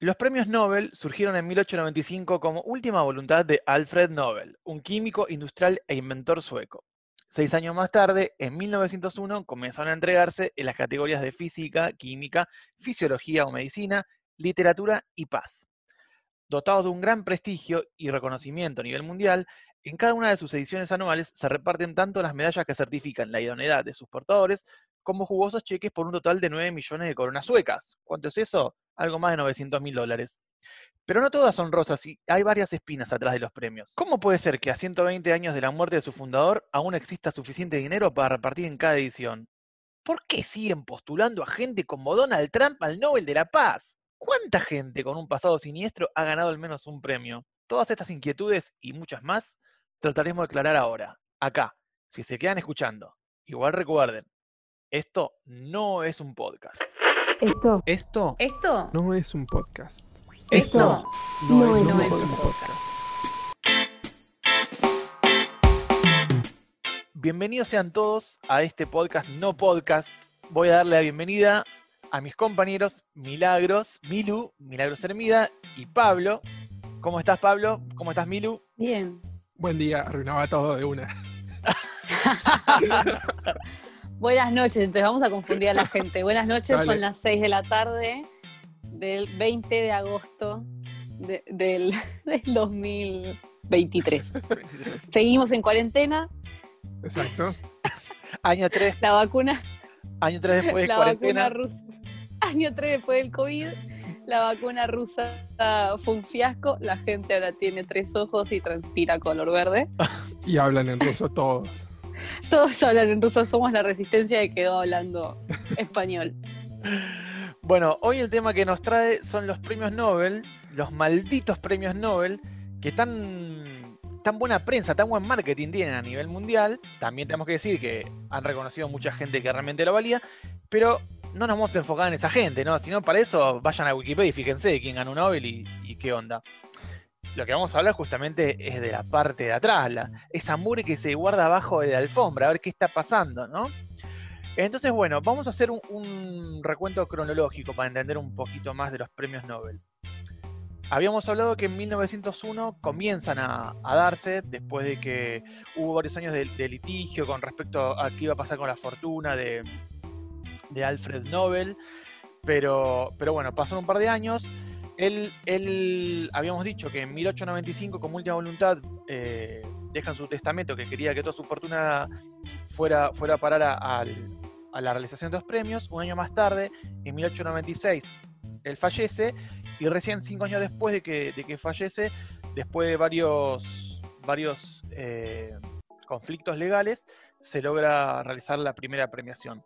Los premios Nobel surgieron en 1895 como última voluntad de Alfred Nobel, un químico industrial e inventor sueco. Seis años más tarde, en 1901, comenzaron a entregarse en las categorías de física, química, fisiología o medicina, literatura y paz. Dotados de un gran prestigio y reconocimiento a nivel mundial, en cada una de sus ediciones anuales se reparten tanto las medallas que certifican la idoneidad de sus portadores como jugosos cheques por un total de 9 millones de coronas suecas. ¿Cuánto es eso? Algo más de 900 mil dólares. Pero no todas son rosas y hay varias espinas atrás de los premios. ¿Cómo puede ser que a 120 años de la muerte de su fundador aún exista suficiente dinero para repartir en cada edición? ¿Por qué siguen postulando a gente como Donald Trump al Nobel de la Paz? ¿Cuánta gente con un pasado siniestro ha ganado al menos un premio? Todas estas inquietudes y muchas más trataremos de aclarar ahora, acá, si se quedan escuchando. Igual recuerden, esto no es un podcast. Esto. Esto Esto No es un podcast. Esto No, es, no un es un podcast. Bienvenidos sean todos a este podcast no podcast. Voy a darle la bienvenida a mis compañeros Milagros, Milu, Milagros Hermida y Pablo. ¿Cómo estás, Pablo? ¿Cómo estás, Milu? Bien. Buen día, arruinaba todo de una. Buenas noches, entonces vamos a confundir a la gente. Buenas noches, Dale. son las 6 de la tarde del 20 de agosto de- del, del 2023. Seguimos en cuarentena, Exacto. Año 3, la vacuna, año 3 después de la cuarentena. vacuna rusa, año 3 después del COVID, la vacuna rusa fue un fiasco, la gente ahora tiene tres ojos y transpira color verde. Y hablan en ruso todos. Todos hablan en ruso, somos la resistencia que quedó hablando español. Bueno, hoy el tema que nos trae son los premios Nobel, los malditos premios Nobel, que tan, tan buena prensa, tan buen marketing tienen a nivel mundial. También tenemos que decir que han reconocido mucha gente que realmente lo valía, pero no nos vamos a enfocar en esa gente, ¿no? Si no, para eso vayan a Wikipedia y fíjense quién ganó un Nobel y qué onda. Lo que vamos a hablar justamente es de la parte de atrás, la, esa mure que se guarda abajo de la alfombra, a ver qué está pasando, ¿no? Entonces, bueno, vamos a hacer un, recuento cronológico para entender un poquito más de los premios Nobel. Habíamos hablado que en 1901 comienzan a, darse, después de que hubo varios años de, litigio con respecto a qué iba a pasar con la fortuna de, de Alfred Nobel, pero, pero bueno, pasaron un par de años. Él, él, habíamos dicho que en 1895, como última voluntad, eh, deja en su testamento que quería que toda su fortuna fuera, fuera a parar a la realización de los premios. Un año más tarde, en 1896, él fallece y recién cinco años después de que, de que fallece, después de varios, varios eh, conflictos legales, se logra realizar la primera premiación.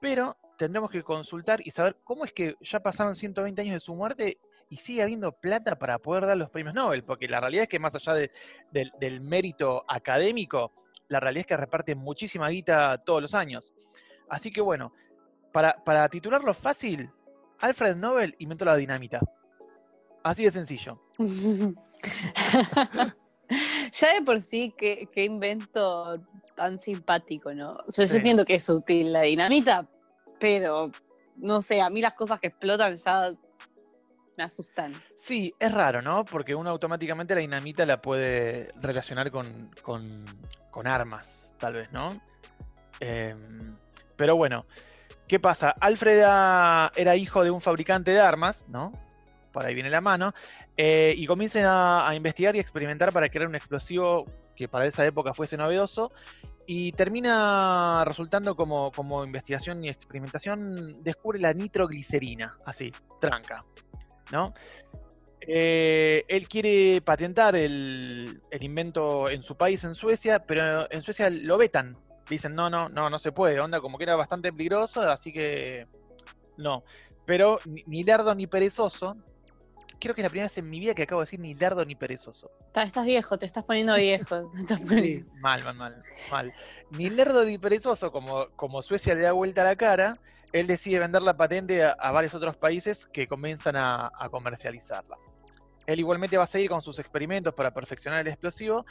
Pero tendremos que consultar y saber cómo es que ya pasaron 120 años de su muerte y sigue habiendo plata para poder dar los premios Nobel, porque la realidad es que más allá de- del, del mérito académico, la realidad es que reparten muchísima guita todos los años. Así que bueno, para, para titularlo fácil, Alfred Nobel inventó la dinamita. Así de sencillo. ya de por sí, qué, qué invento tan simpático, ¿no? O sea, Sí. yo entiendo que es útil la dinamita, pero no sé, a mí las cosas que explotan ya me asustan. Sí, es raro, ¿no? Porque uno automáticamente la dinamita la puede relacionar con, con- con armas, tal vez, ¿no? Em, pero bueno, ¿qué pasa? Alfred era, hijo de un fabricante de armas, ¿no? Por ahí viene la mano. eh, y comienza a, a investigar y experimentar para crear un explosivo que para esa época fuese novedoso. Y termina resultando como, como investigación y experimentación, descubre la nitroglicerina, así, tranca, ¿no? Eh, él quiere patentar el, el invento en su país, en Suecia, pero en Suecia lo vetan. Dicen, no, no, no, no se puede, onda, como que era bastante peligroso, así que no. Pero ni, ni lerdo ni perezoso, creo que es la primera vez en mi vida que acabo de decir ni lerdo ni perezoso. Está- Estás viejo, te estás poniendo viejo. te estás Sí, poniendo- mal, mal, mal, mal. Ni lerdo ni perezoso, como, como Suecia le da vuelta a la cara, él decide vender la patente a, varios otros países que comienzan a, comercializarla. Él igualmente va a seguir con sus experimentos para perfeccionar el explosivo,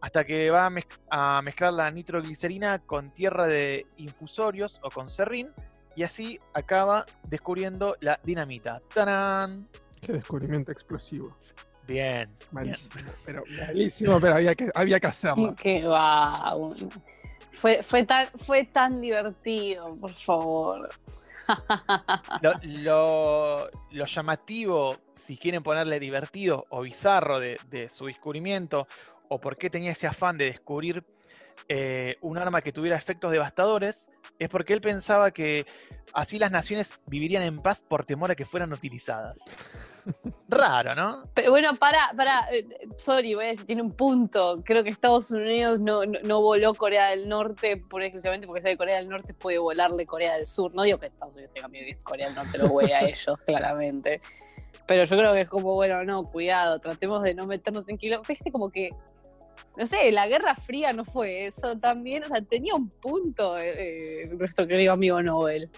hasta que va a mezclar la nitroglicerina con tierra de infusorios o con serrín, y así acaba descubriendo la dinamita. ¡Tarán! Qué descubrimiento explosivo. Bien. bien. Malísimo, pero malísimo, pero había que, había que hacerlo. Qué va. Fue, fue, tan, fue tan divertido, por favor. Lo, lo- lo llamativo, si quieren ponerle divertido o bizarro de, de su descubrimiento, o por qué tenía ese afán de descubrir eh, un arma que tuviera efectos devastadores, es porque él pensaba que así las naciones vivirían en paz por temor a que fueran utilizadas. Raro, ¿no? Pero bueno, para, para, eh, sorry, voy a decir, tiene un punto. Creo que Estados Unidos no, no, no voló Corea del Norte por exclusivamente porque sabe que Corea del Norte puede volarle Corea del Sur. No digo que Estados Unidos tenga miedo que Corea del Norte lo vuele a ellos, claramente. Pero yo creo que es como, bueno, no, cuidado, tratemos de no meternos en kilómetros. Fíjate como que, no sé, la Guerra Fría no fue eso también. O sea, tenía un punto eh, eh, nuestro querido amigo Nobel.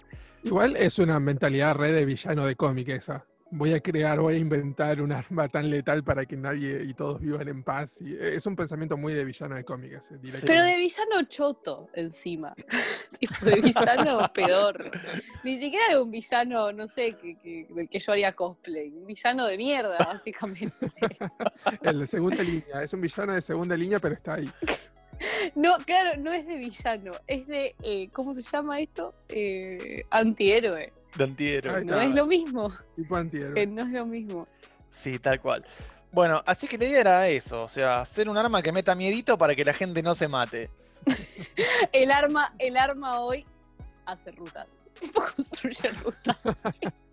Igual es una mentalidad re de villano de cómic esa. Voy a crear, voy a inventar un arma tan letal para que nadie y todos vivan en paz. Y es un pensamiento muy de villano de cómic ese, directamente. Pero de villano choto encima. tipo de villano peor. Ni siquiera de un villano, no sé, que, que, del que yo haría cosplay. Un villano de mierda, básicamente. El de segunda línea. Es un villano de segunda línea, pero está ahí. No, claro, no es de villano. Es de, eh, ¿cómo se llama esto? Eh, antihéroe. De antihéroe. No es lo mismo. Tipo antihéroe. que no es lo mismo. Sí, tal cual. Bueno, así que la idea era eso, o sea, hacer un arma que meta miedito para que la gente no se mate. El arma, el arma hoy hace rutas. Tipo construye rutas.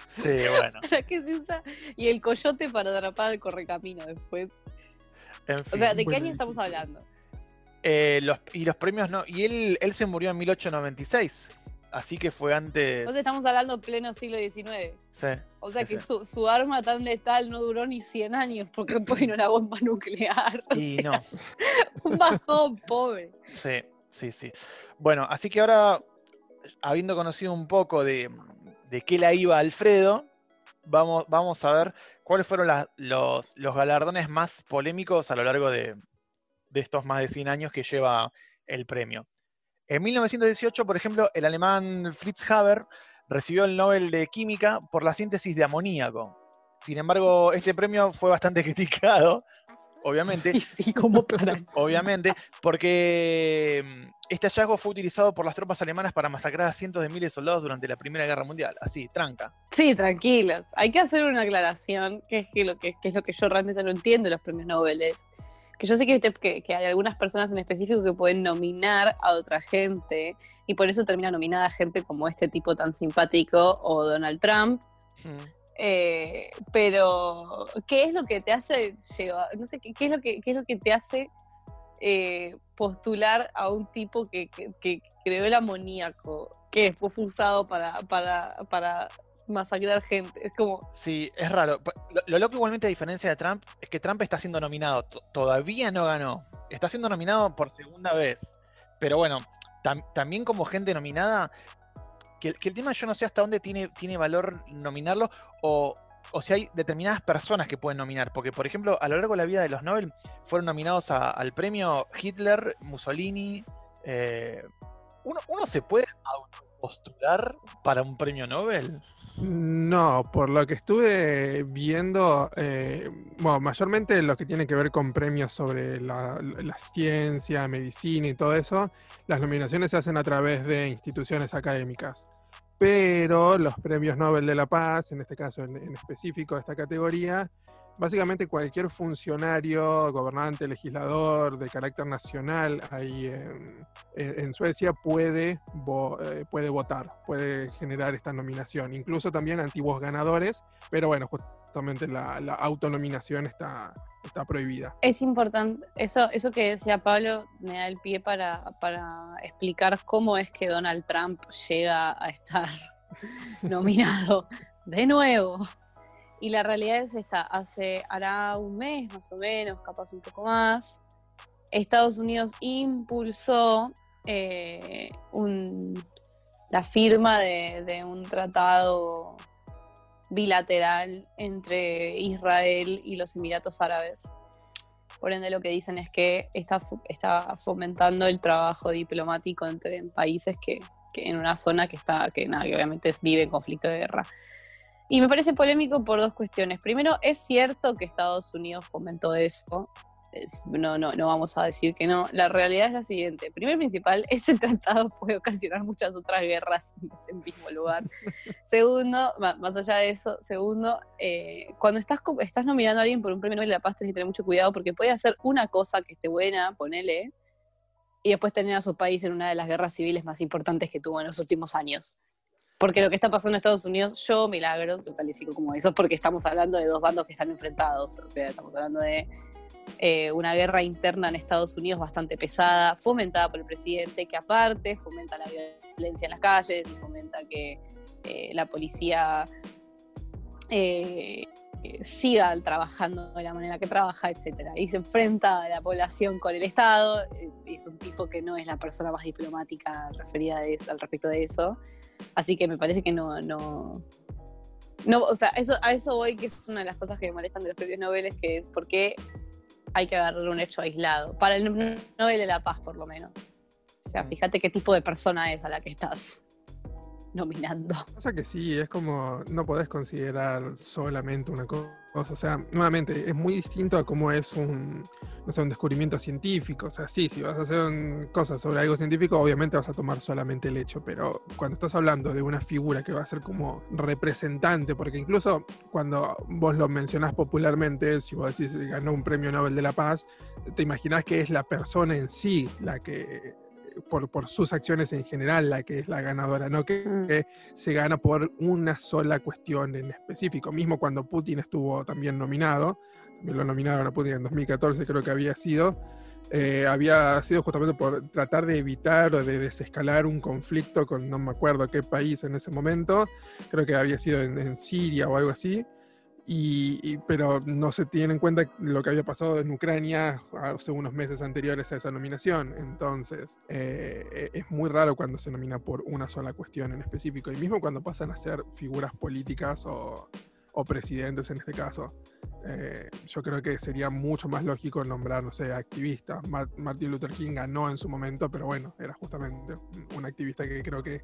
Sí, bueno. ¿Para qué se usa? Y el coyote para atrapar al correcamino después. En O sea, ¿de qué año estamos hablando? Eh, los, y los premios no. Y él, él se murió en 1896. Así que fue antes. Entonces estamos hablando pleno siglo XIX. Sí. O sea Sí, que sí. su, su arma tan letal no duró ni 100 años porque vino la bomba nuclear. O Y sea, no. un bajón, pobre. Sí, sí, sí. Bueno, así que ahora, habiendo conocido un poco de, de qué la iba Alfredo, vamos, vamos a ver cuáles fueron la- los, los galardones más polémicos a lo largo de, de estos más de 100 años que lleva el premio. En 1918, por ejemplo, el alemán Fritz Haber recibió el Nobel de Química por la síntesis de amoníaco. Sin embargo, este premio fue bastante criticado, obviamente, Y sí, como para. Obviamente, porque mm, este hallazgo fue utilizado por las tropas alemanas para masacrar a cientos de miles de soldados durante la Primera Guerra Mundial. Así, tranca. Sí, tranquilos. Hay que hacer una aclaración, que es, que lo que, que es lo que yo realmente no entiendo de los premios Nobel. Que yo sé que, te- que, que hay algunas personas en específico que pueden nominar a otra gente y por eso termina nominada gente como este tipo tan simpático o Donald Trump. Mm. Eh, pero, ¿qué es lo que te hace llevar? No sé, ¿qué, qué es, lo que, qué es lo que te hace eh, postular a un tipo que, que- que creó el amoníaco, que después fue usado para, para, para masacrar gente? Es como, Sí, es raro. Lo, lo loco igualmente a diferencia de Trump es que Trump está siendo nominado. To- Todavía no ganó. Está siendo nominado por segunda vez. Pero bueno, tam- también como gente nominada, que, el tema yo no sé hasta dónde tiene, tiene valor nominarlo o, o si hay determinadas personas que pueden nominar. Porque, por ejemplo, a lo largo de la vida de los Nobel fueron nominados al premio Hitler, Mussolini. eh, ¿uno, uno se puede postular para un premio Nobel? No, por lo que estuve viendo, eh, bueno, mayormente lo que tiene que ver con premios sobre la, la ciencia, medicina y todo eso, las nominaciones se hacen a través de instituciones académicas. Pero los premios Nobel de la Paz, en este caso en, en específico esta categoría, básicamente cualquier funcionario, gobernante, legislador de carácter nacional ahí en, Suecia puede, eh, puede votar, puede generar esta nominación. Incluso también antiguos ganadores, pero bueno, justamente la, la autonominación está, está prohibida. es importante, eso, eso que decía Pablo me da el pie para, para explicar cómo es que Donald Trump llega a estar nominado de nuevo. Y la realidad es esta, hace, hará un mes más o menos, capaz un poco más, Estados Unidos impulsó eh, un- la firma de, de un tratado bilateral entre Israel y los Emiratos Árabes. Por ende, lo que dicen es que está, está fomentando el trabajo diplomático entre países que, que en una zona que está, que, nada, que obviamente vive en conflicto de guerra. Y me parece polémico por dos cuestiones. Primero, es cierto que Estados Unidos fomentó eso. no, no, no vamos a decir que no. La realidad es la siguiente. Primero principal, ese tratado puede ocasionar muchas otras guerras en ese mismo lugar. segundo, más allá de eso, segundo, eh, cuando estás, estás nominando a alguien por un premio Nobel de la Paz, tienes que tener mucho cuidado porque puede hacer una cosa que esté buena, ponele, y después tener a su país en una de las guerras civiles más importantes que tuvo en los últimos años. Porque lo que está pasando en Estados Unidos, yo, Milagros, lo califico como eso, porque estamos hablando de dos bandos que están enfrentados. O sea, estamos hablando de eh, una guerra interna en Estados Unidos bastante pesada, fomentada por el presidente, que aparte fomenta la violencia en las calles y fomenta que eh, la policía eh, siga trabajando de la manera que trabaja, etc. Y se enfrenta a la población con el Estado. Es un tipo que no es la persona más diplomática referida a eso, al respecto de eso. Así que me parece que no, no, no, o sea, eso, a eso voy, que es una de las cosas que me molestan de los propios noveles, que es por qué hay que agarrar un hecho aislado, para el Nobel de la Paz por lo menos. O sea, fíjate qué tipo de persona es a la que estás nominando. O sea que sí, es como no podés considerar solamente una cosa. O sea, nuevamente, es muy distinto a cómo es un, no sé, un descubrimiento científico. O sea, sí, si vas a hacer cosas sobre algo científico, obviamente vas a tomar solamente el hecho. Pero cuando estás hablando de una figura que va a ser como representante, porque incluso cuando vos lo mencionás popularmente, si vos decís ganó un premio Nobel de la Paz, te imaginás que es la persona en sí la que por, sus acciones en general la que es la ganadora, no que, mm. se gana por una sola cuestión en específico. Mismo cuando Putin estuvo también nominado, también lo nominaron a Putin en 2014 creo que había sido, eh, había sido justamente por tratar de evitar o de desescalar un conflicto con no me acuerdo qué país en ese momento, creo que había sido en Siria o algo así. Y, pero no se tiene en cuenta lo que había pasado en Ucrania hace unos meses anteriores a esa nominación. Entonces, eh, e, es muy raro cuando se nomina por una sola cuestión en específico. Y mismo cuando pasan a ser figuras políticas o, presidentes en este caso. Eh, yo creo que sería mucho más lógico nombrar, no sé, activistas. Martin Luther King ganó en su momento, pero bueno, era justamente un activista que creo que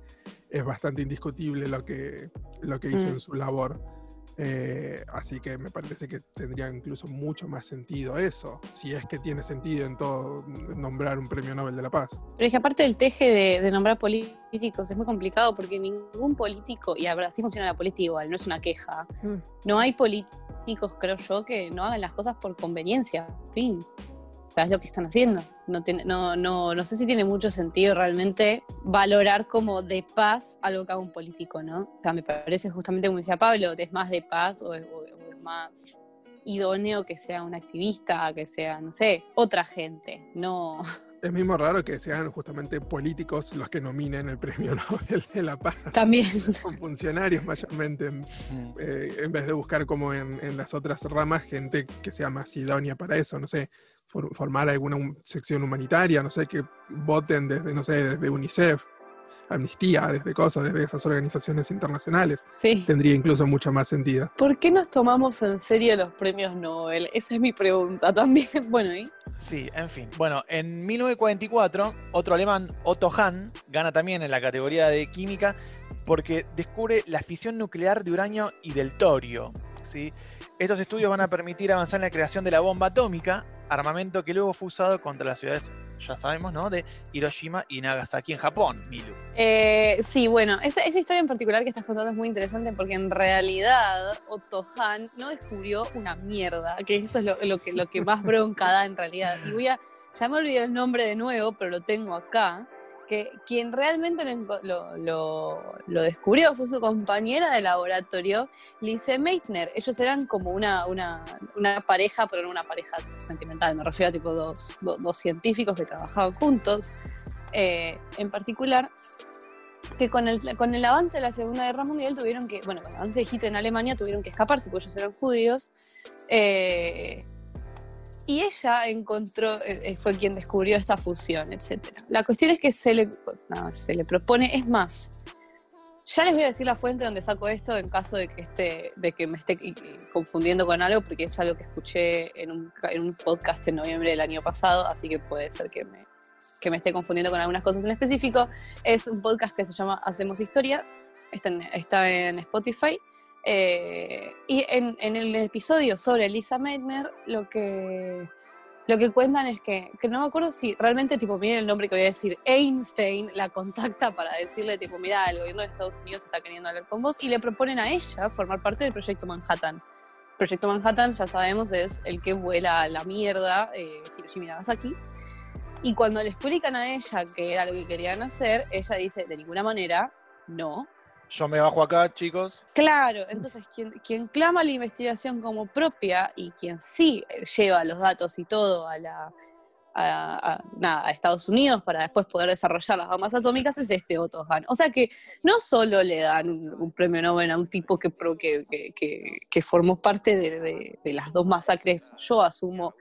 es bastante indiscutible lo que, lo que hizo mm. en su labor. Eh, así que me parece que tendría incluso mucho más sentido eso, si es que tiene sentido en todo nombrar un premio Nobel de la Paz. Pero es que aparte del teje de, nombrar políticos es muy complicado porque ningún político, y así funciona la política igual, no es una queja, mm. no hay políticos, creo yo, que no hagan las cosas por conveniencia, fin. ¿Sabes lo que están haciendo? No, no, no, no sé si tiene mucho sentido realmente valorar como de paz algo que haga un político, ¿no? O sea, me parece justamente como decía Pablo, es más de paz o es, más idóneo que sea un activista, que sea, no sé, otra gente, no, es mismo raro que sean justamente políticos los que nominen el premio Nobel de la Paz. También. Son funcionarios mayormente, eh, en vez de buscar como en, en, las otras ramas gente que sea más idónea para eso, no sé, formar alguna sección humanitaria, no sé, que voten desde, no sé, desde UNICEF, Amnistía, desde cosas, desde esas organizaciones internacionales. Sí. Tendría incluso mucho más sentido. ¿Por qué nos tomamos en serio los premios Nobel? Esa es mi pregunta también. Bueno, ¿y? Sí, en fin. Bueno, en 1944, otro alemán, Otto Hahn, gana también en la categoría de química porque descubre la fisión nuclear de uranio y del torio. ¿sí? Estos estudios van a permitir avanzar en la creación de la bomba atómica, armamento que luego fue usado contra las ciudades, ya sabemos, ¿no? De Hiroshima y Nagasaki en Japón, Milu. Eh, sí, bueno, esa, historia en particular que estás contando es muy interesante porque en realidad Otto Hahn no descubrió una mierda, que eso es lo, que, lo que más bronca da en realidad. Y voy a, ya me olvidé el nombre de nuevo, pero lo tengo acá que quien realmente lo, descubrió fue su compañera de laboratorio, Lise Meitner. Ellos eran como una, pareja, pero no una pareja sentimental, me refiero a tipo dos, científicos que trabajaban juntos, eh, en particular, que con el, con el avance de la Segunda Guerra Mundial tuvieron que, bueno, con el avance de Hitler en Alemania tuvieron que escaparse, porque ellos eran judíos. Eh, y ella encontró, eh, eh, fue quien descubrió esta fusión, etc. La cuestión es que se le, se le propone, es más, ya les voy a decir la fuente donde saco esto en caso de que, esté, de que me esté confundiendo con algo, porque es algo que escuché en un, en un podcast en noviembre del año pasado, así que puede ser que me, que me esté confundiendo con algunas cosas en específico. Es un podcast que se llama Hacemos Historias, está en, está en Spotify Eh, y en, en el episodio sobre Lisa Meitner, lo que lo que cuentan es que, que no me acuerdo si realmente, tipo, miren el nombre que voy a decir, Einstein la contacta para decirle, tipo, mira, el gobierno de Estados Unidos está queriendo hablar con vos y le proponen a ella formar parte del proyecto Manhattan. Proyecto Manhattan, ya sabemos, es el que vuela la mierda eh, Hiroshima y Nagasaki. Y cuando le explican a ella que era lo que querían hacer, ella dice, de ninguna manera, no, Yo me bajo acá, chicos. Claro, entonces quien, quien clama la investigación como propia y quien sí eh, lleva los datos y todo a la a, a- nada, a Estados Unidos para después poder desarrollar las bombas atómicas es este Otto Hahn. O sea que no solo le dan un, un premio Nobel a un tipo que, que- que- que formó parte de, de- de las dos masacres, yo asumo,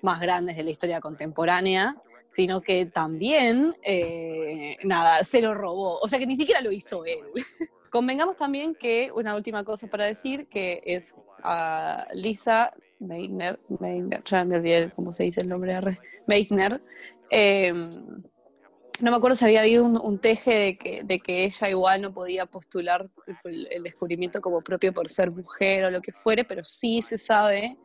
más grandes de la historia contemporánea, sino que también, eh, nada, se lo robó. O sea que ni siquiera lo hizo él. Convengamos también que una última cosa para decir, que es a Lisa Meitner, Meitner, ya me olvidé cómo se dice el nombre de Meitner, eh, no me acuerdo si había habido un, teje de que, de que ella igual no podía postular el descubrimiento como propio por ser mujer o lo que fuere, pero sí se sabe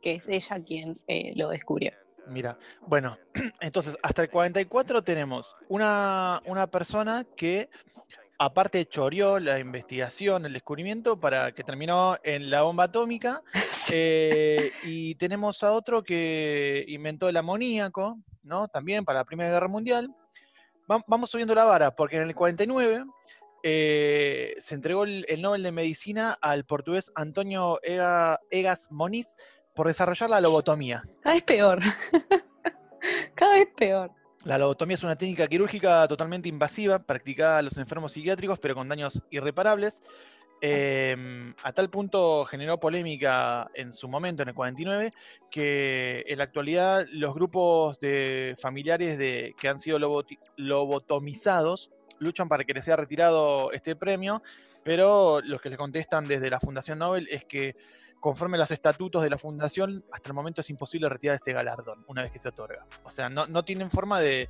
que es ella quien eh, lo descubrió. Mira, bueno, entonces hasta el 44 tenemos una, una persona que aparte choreó la investigación, el descubrimiento para que terminó en la bomba atómica. eh, y tenemos a otro que inventó el amoníaco, ¿no? También para la Primera Guerra Mundial. Va- vamos subiendo la vara, porque en el 49 eh, se entregó el, el Nobel de Medicina al portugués Antonio Ega- Egas Moniz por desarrollar la lobotomía. Cada vez peor. Cada vez peor. La lobotomía es una técnica quirúrgica totalmente invasiva, practicada a los enfermos psiquiátricos, pero con daños irreparables. Em, a tal punto generó polémica en su momento, en el 49, que en la actualidad los grupos de familiares de, que han sido lobotomizados luchan para que les sea retirado este premio, pero los que le contestan desde la Fundación Nobel es que conforme a los estatutos de la fundación, hasta el momento es imposible retirar ese galardón una vez que se otorga. O sea, no, no tienen forma de,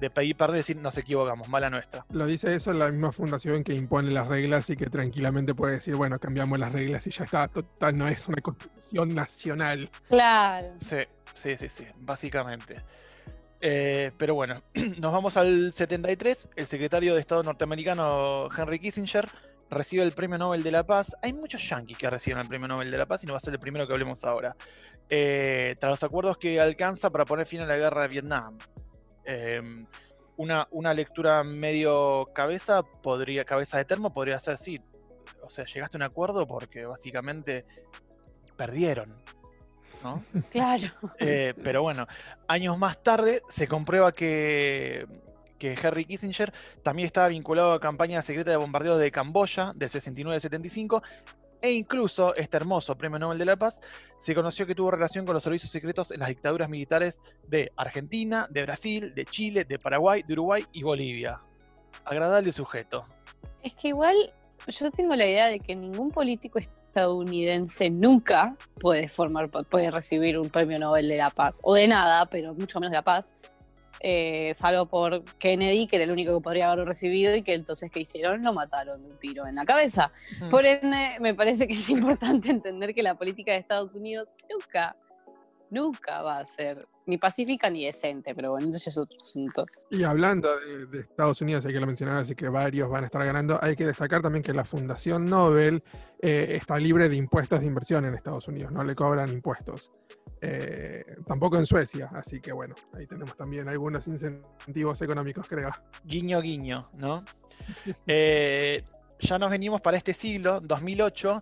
de pedir perdón y decir nos equivocamos, mala nuestra. Lo dice eso la misma fundación que impone las reglas y que tranquilamente puede decir, bueno, cambiamos las reglas y ya está. Total, no es una constitución nacional. Claro. Sí, sí, sí, sí, básicamente. Eh, pero bueno, nos vamos al 73. El secretario de Estado norteamericano Henry Kissinger recibe el Premio Nobel de la Paz. Hay muchos yanquis que reciben el Premio Nobel de la Paz y no va a ser el primero que hablemos ahora. Eh, tras los acuerdos que alcanza para poner fin a la guerra de Vietnam. Eh, una, una lectura medio cabeza, podría, cabeza de termo, podría ser sí. O sea, llegaste a un acuerdo porque básicamente perdieron. ¿no? Claro. Eh, pero bueno, años más tarde se comprueba que, que Henry Kissinger también estaba vinculado a campaña secreta de bombardeo de Camboya del 69-75 e incluso este hermoso Premio Nobel de la Paz se conoció que tuvo relación con los servicios secretos en las dictaduras militares de Argentina, de Brasil, de Chile, de Paraguay, de Uruguay y Bolivia. Agradable sujeto. Es que igual yo tengo la idea de que ningún político estadounidense nunca puede formar, puede recibir un premio Nobel de la Paz, o de nada, pero mucho menos de la paz, eh, salvo por Kennedy, que era el único que podría haberlo recibido y que entonces que hicieron lo mataron de un tiro en la cabeza. Por ende, me parece que es importante entender que la política de Estados Unidos nunca, nunca va a ser ni pacífica ni decente, pero bueno, eso ya es otro asunto. Y hablando de, de Estados Unidos, ya que lo mencionabas y que varios van a estar ganando, hay que destacar también que la Fundación Nobel eh, está libre de impuestos de inversión en Estados Unidos, no le cobran impuestos. Eh, tampoco en Suecia, así que bueno, ahí tenemos también algunos incentivos económicos, creo. Guiño, guiño, ¿no? Eh, ya nos venimos para este siglo, 2008.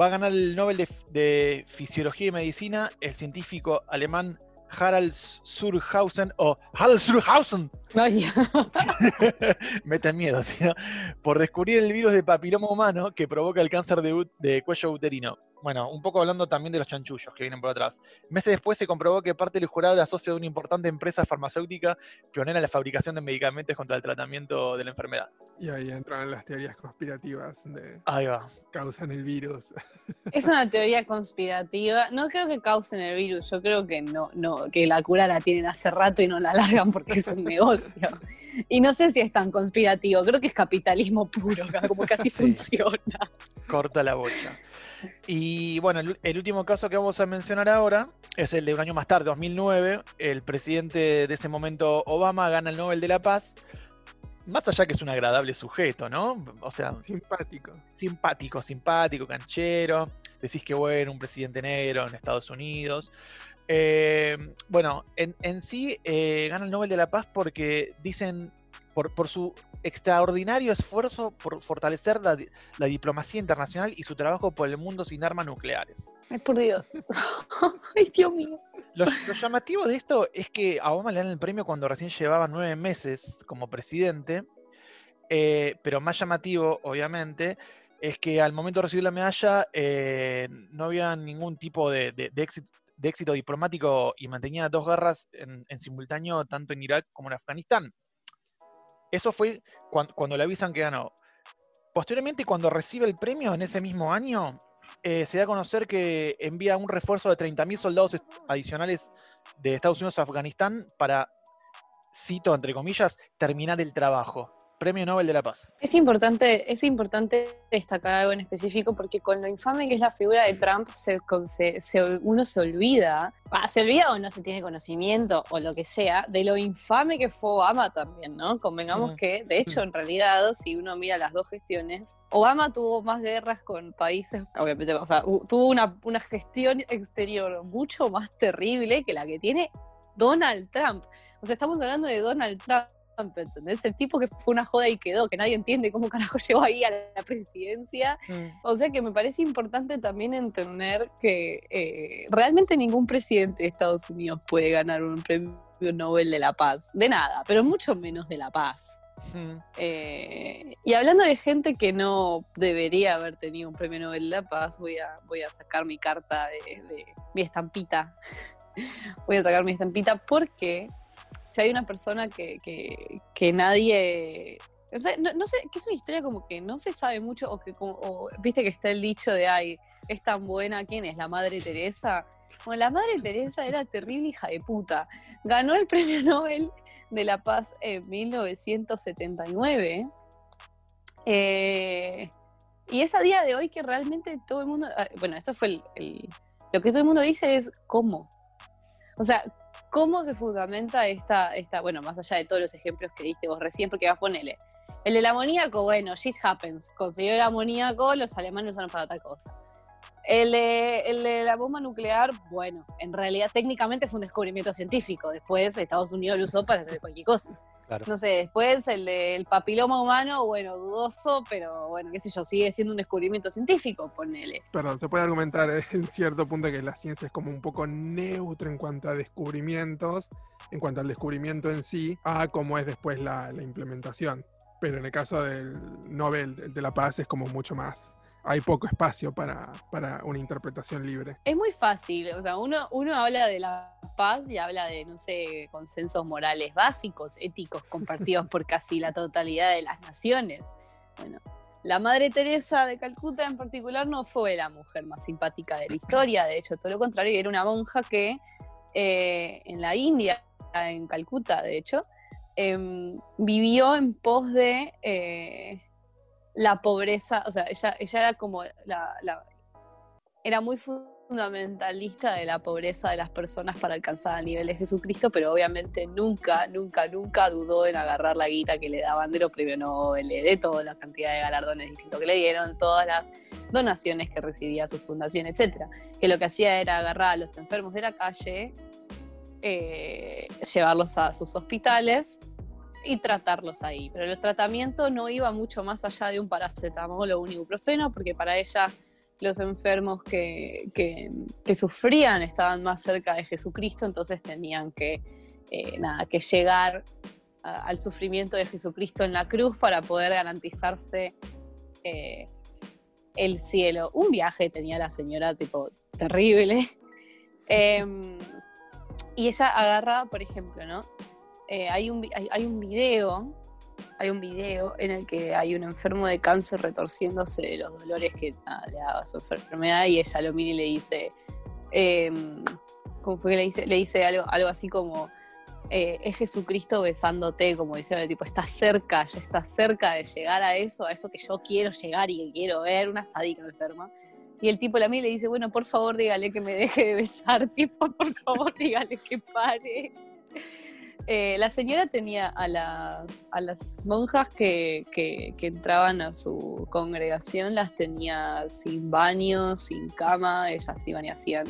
Va a ganar el Nobel de, de Fisiología y Medicina el científico alemán Harald Surhausen o Harald Surhausen, Ay, meten miedo, ¿sí, no? por descubrir el virus de papiloma humano que provoca el cáncer de, de cuello uterino. Bueno, un poco hablando también de los chanchullos que vienen por atrás. Meses después se comprobó que parte del jurado era socio de una importante empresa farmacéutica pionera en la fabricación de medicamentos contra el tratamiento de la enfermedad. Y ahí entran las teorías conspirativas de Ahí va. causan el virus. Es una teoría conspirativa. No creo que causen el virus, yo creo que no, no, que la cura la tienen hace rato y no la largan porque es un negocio. Y no sé si es tan conspirativo, creo que es capitalismo puro, como que así Sí. funciona. Corta la bocha. Y bueno, el, el último caso que vamos a mencionar ahora es el de un año más tarde, 2009. El presidente de ese momento, Obama, gana el Nobel de la Paz. Más allá que es un agradable sujeto, ¿no? O sea, Simpático. simpático, simpático, canchero. Decís que bueno, un presidente negro en Estados Unidos. Eh, bueno, en, en sí eh, gana el Nobel de la Paz porque dicen, por, por su extraordinario esfuerzo por fortalecer la, la diplomacia internacional y su trabajo por el mundo sin armas nucleares. Ay, por Dios. Ay, Dios mío. Lo, lo llamativo de esto es que a Obama le dan el premio cuando recién llevaba nueve meses como presidente, eh, pero más llamativo, obviamente, es que al momento de recibir la medalla eh, no había ningún tipo de, de- de éxito, de éxito diplomático y mantenía dos guerras en, en simultáneo tanto en Irak como en Afganistán. Eso fue cuan- cuando le avisan que ganó. Posteriormente, cuando recibe el premio en ese mismo año, eh, se da a conocer que envía un refuerzo de 30.000 soldados adicionales de Estados Unidos a Afganistán para, cito entre comillas, terminar el trabajo. Premio Nobel de la Paz. Es importante, es importante destacar algo en específico porque con lo infame que es la figura de Trump, se, con- se- se- uno se olvida, ah, se olvida o no se tiene conocimiento o lo que sea, de lo infame que fue Obama también, ¿no? Convengamos que, de hecho, en realidad, si uno mira las dos gestiones, Obama tuvo más guerras con países, obviamente, o sea, tuvo una, una gestión exterior mucho más terrible que la que tiene Donald Trump. O sea, estamos hablando de Donald Trump. ¿Entendés? El tipo que fue una joda y quedó, que nadie entiende cómo carajo llegó ahí a la presidencia. O sea que me parece importante también entender que eh, realmente ningún presidente de Estados Unidos puede ganar un premio Nobel de la Paz. De nada, pero mucho menos de la paz. Mm. Eh, y hablando de gente que no debería haber tenido un premio Nobel de la Paz, voy a, voy a sacar mi carta de, de- mi estampita. Voy a sacar mi estampita porque si hay una persona que, que- nadie. o sea, no, sé, que es una historia como que no se sabe mucho, o que como, o, viste que está el dicho de ay, es tan buena, ¿quién es? ¿La madre Teresa? Bueno, la madre Teresa era terrible hija de puta. Ganó el premio Nobel de la Paz en 1979. Eh, y es a día de hoy que realmente todo el mundo, ah, bueno, eso fue el- lo que todo el mundo dice es cómo. O sea, cómo se fundamenta esta, esta, bueno, más allá de todos los ejemplos que diste vos recién, porque vas a ponerle. El del amoníaco, bueno, shit happens. Consiguió el amoníaco, los alemanes lo usaron para otra cosa. El el de la bomba nuclear, bueno, en realidad técnicamente fue un descubrimiento científico. Después Estados Unidos lo usó para hacer cualquier cosa. Claro. No sé, después el del papiloma humano, bueno, dudoso, pero bueno, qué sé yo, sigue siendo un descubrimiento científico, ponele. Perdón, se puede argumentar eh, en cierto punto que la ciencia es como un poco neutro en cuanto a descubrimientos, en cuanto al descubrimiento en sí, a cómo es después la, la implementación. Pero en el caso del Nobel de la Paz es como mucho más. Hay poco espacio para, para una interpretación libre. Es muy fácil, o sea, uno, uno habla de la paz y habla de, no sé, consensos morales básicos, éticos, compartidos por casi la totalidad de las naciones. Bueno, la Madre Teresa de Calcuta en particular no fue la mujer más simpática de la historia, de hecho, todo lo contrario, era una monja que eh, en la India, en Calcuta, de hecho, em, vivió en pos de eh, la pobreza, o sea, ella, ella era como la, era muy fundamentalista de la pobreza de las personas para alcanzar el nivel de Jesucristo, pero obviamente nunca, nunca, nunca dudó en agarrar la guita que le daban de los premios Nobel, de toda la cantidad de galardones distintos que le dieron, todas las donaciones que recibía su fundación, etcétera. Que lo que hacía era agarrar a los enfermos de la calle, eh, llevarlos a sus hospitales y tratarlos ahí. Pero el tratamiento no iba mucho más allá de un paracetamol o un ibuprofeno, porque para ella los enfermos que, que- sufrían estaban más cerca de Jesucristo, entonces tenían que, eh, nada, que llegar al sufrimiento de Jesucristo en la cruz para poder garantizarse eh, el cielo. Un viaje tenía la señora, tipo, terrible. Em, y ella agarra, por ejemplo, ¿no? Eh, hay, un, hay, un video, hay un video en el que hay un enfermo de cáncer retorciéndose de los dolores que le daba su enfermedad y ella lo mira y le dice, em, ¿cómo fue que le dice? Le dice algo, algo así como, eh, es Jesucristo besándote, como decía, tipo, está cerca, ya está cerca de llegar a eso, a eso que yo quiero llegar y que quiero ver, una sádica enferma. Y el tipo la y le dice, bueno, por favor dígale que me deje de besar, tipo, por favor dígale que pare. Eh, la señora tenía a las, a las monjas que, entraban a su congregación, las tenía sin baño, sin cama, ellas iban y hacían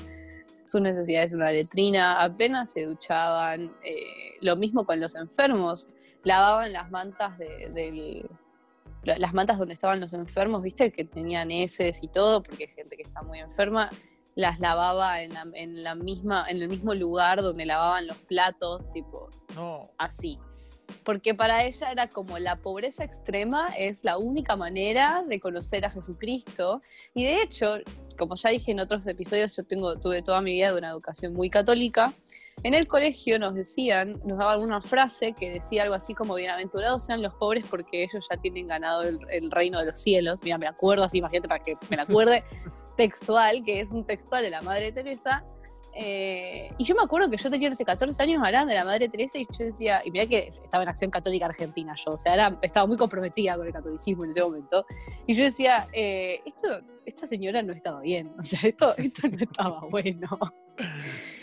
sus necesidades en una letrina, apenas se duchaban, eh, lo mismo con los enfermos, lavaban las mantas de, las mantas donde estaban los enfermos, viste, que tenían heces y todo, porque hay gente que está muy enferma, las lavaba en la, misma, en el mismo lugar donde lavaban los platos, tipo, así. Porque para ella era como la pobreza extrema es la única manera de conocer a Jesucristo. Y de hecho, como ya dije en otros episodios, yo tengo, tuve toda mi vida de una educación muy católica. En el colegio nos decían, nos daban una frase que decía algo así como bienaventurados sean los pobres porque ellos ya tienen ganado el, el reino de los cielos. Mira, me acuerdo así, imagínate para que me acuerde textual, que es un textual de la Madre Teresa. Eh, y yo me acuerdo que yo tenía hace 14 años hablando de la Madre Teresa y yo decía, y mira que estaba en Acción Católica Argentina yo, o sea, era, estaba muy comprometida con el catolicismo en ese momento. Y yo decía, eh, esto, esta señora no estaba bien, o sea, esto, esto no estaba bueno.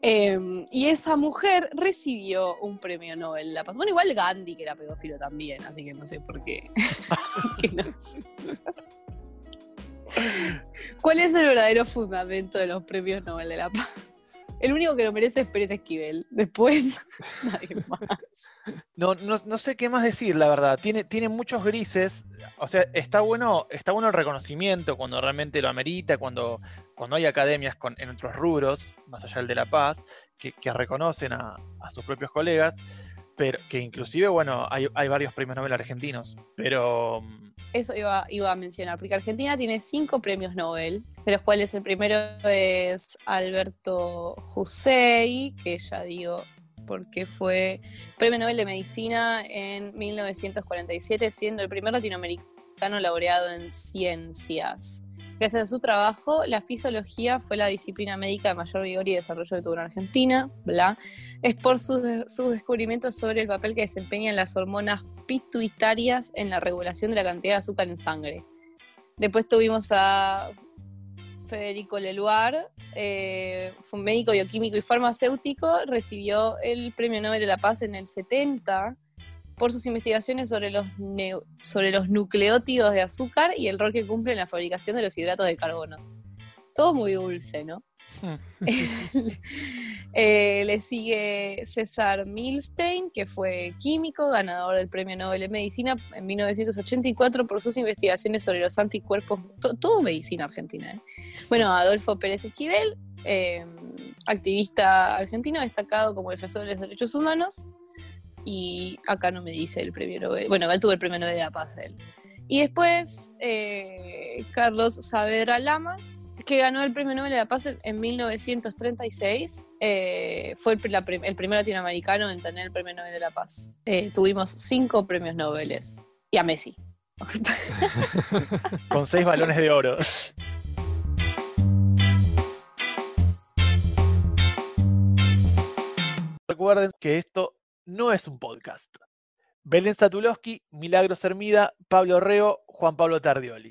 Em, y esa mujer recibió un premio Nobel la Paz. Bueno, igual Gandhi, que era pedófilo también, así que no sé por qué. no sé. ¿Cuál es el verdadero fundamento de los premios Nobel de la Paz? El único que lo merece es Pérez Esquivel. Después, nadie más. No, no, sé qué más decir, la verdad. Tiene, tiene muchos grises. O sea, está bueno, está bueno el reconocimiento cuando realmente lo amerita, cuando, cuando hay academias en otros rubros, más allá del de La Paz, que, reconocen a, sus propios colegas. Pero que inclusive, bueno, hay, hay varios premios Nobel argentinos. Pero eso iba, iba a mencionar, porque Argentina tiene cinco premios Nobel, de los cuales el primero es Alberto Jusey, que ya digo porque fue Premio Nobel de Medicina en 1947, siendo el primer latinoamericano laureado en ciencias. Gracias a su trabajo, la fisiología fue la disciplina médica de mayor vigor y desarrollo que tuvo en Argentina. Bla. Es por sus, descubrimientos sobre el papel que desempeñan las hormonas pituitarias en la regulación de la cantidad de azúcar en sangre. Después tuvimos a Federico Leluar, eh, fue médico bioquímico y farmacéutico, recibió el Premio Nobel de la Paz en el 70 por sus investigaciones sobre los, sobre los nucleótidos de azúcar y el rol que cumple en la fabricación de los hidratos de carbono. Todo muy dulce, ¿no? Eh, le sigue César Milstein, que fue químico, ganador del Premio Nobel de Medicina en 1984 por sus investigaciones sobre los anticuerpos, todo medicina argentina. ¿eh? Bueno, Adolfo Pérez Esquivel, eh, activista argentino destacado como defensor de los derechos humanos, y acá no me dice el premio Nobel. Bueno, él tuvo el premio Nobel de la Paz él. Y después eh, Carlos Saavedra Lamas, que ganó el premio Nobel de la Paz en 1936. Eh, fue el, primer latinoamericano en tener el premio Nobel de la Paz. Eh, tuvimos cinco premios Nobel. Y a Messi. Con seis balones de oro. Recuerden que esto no es un podcast. Belén Satulowski, Milagros Hermida, Pablo Reo, Juan Pablo Tardioli.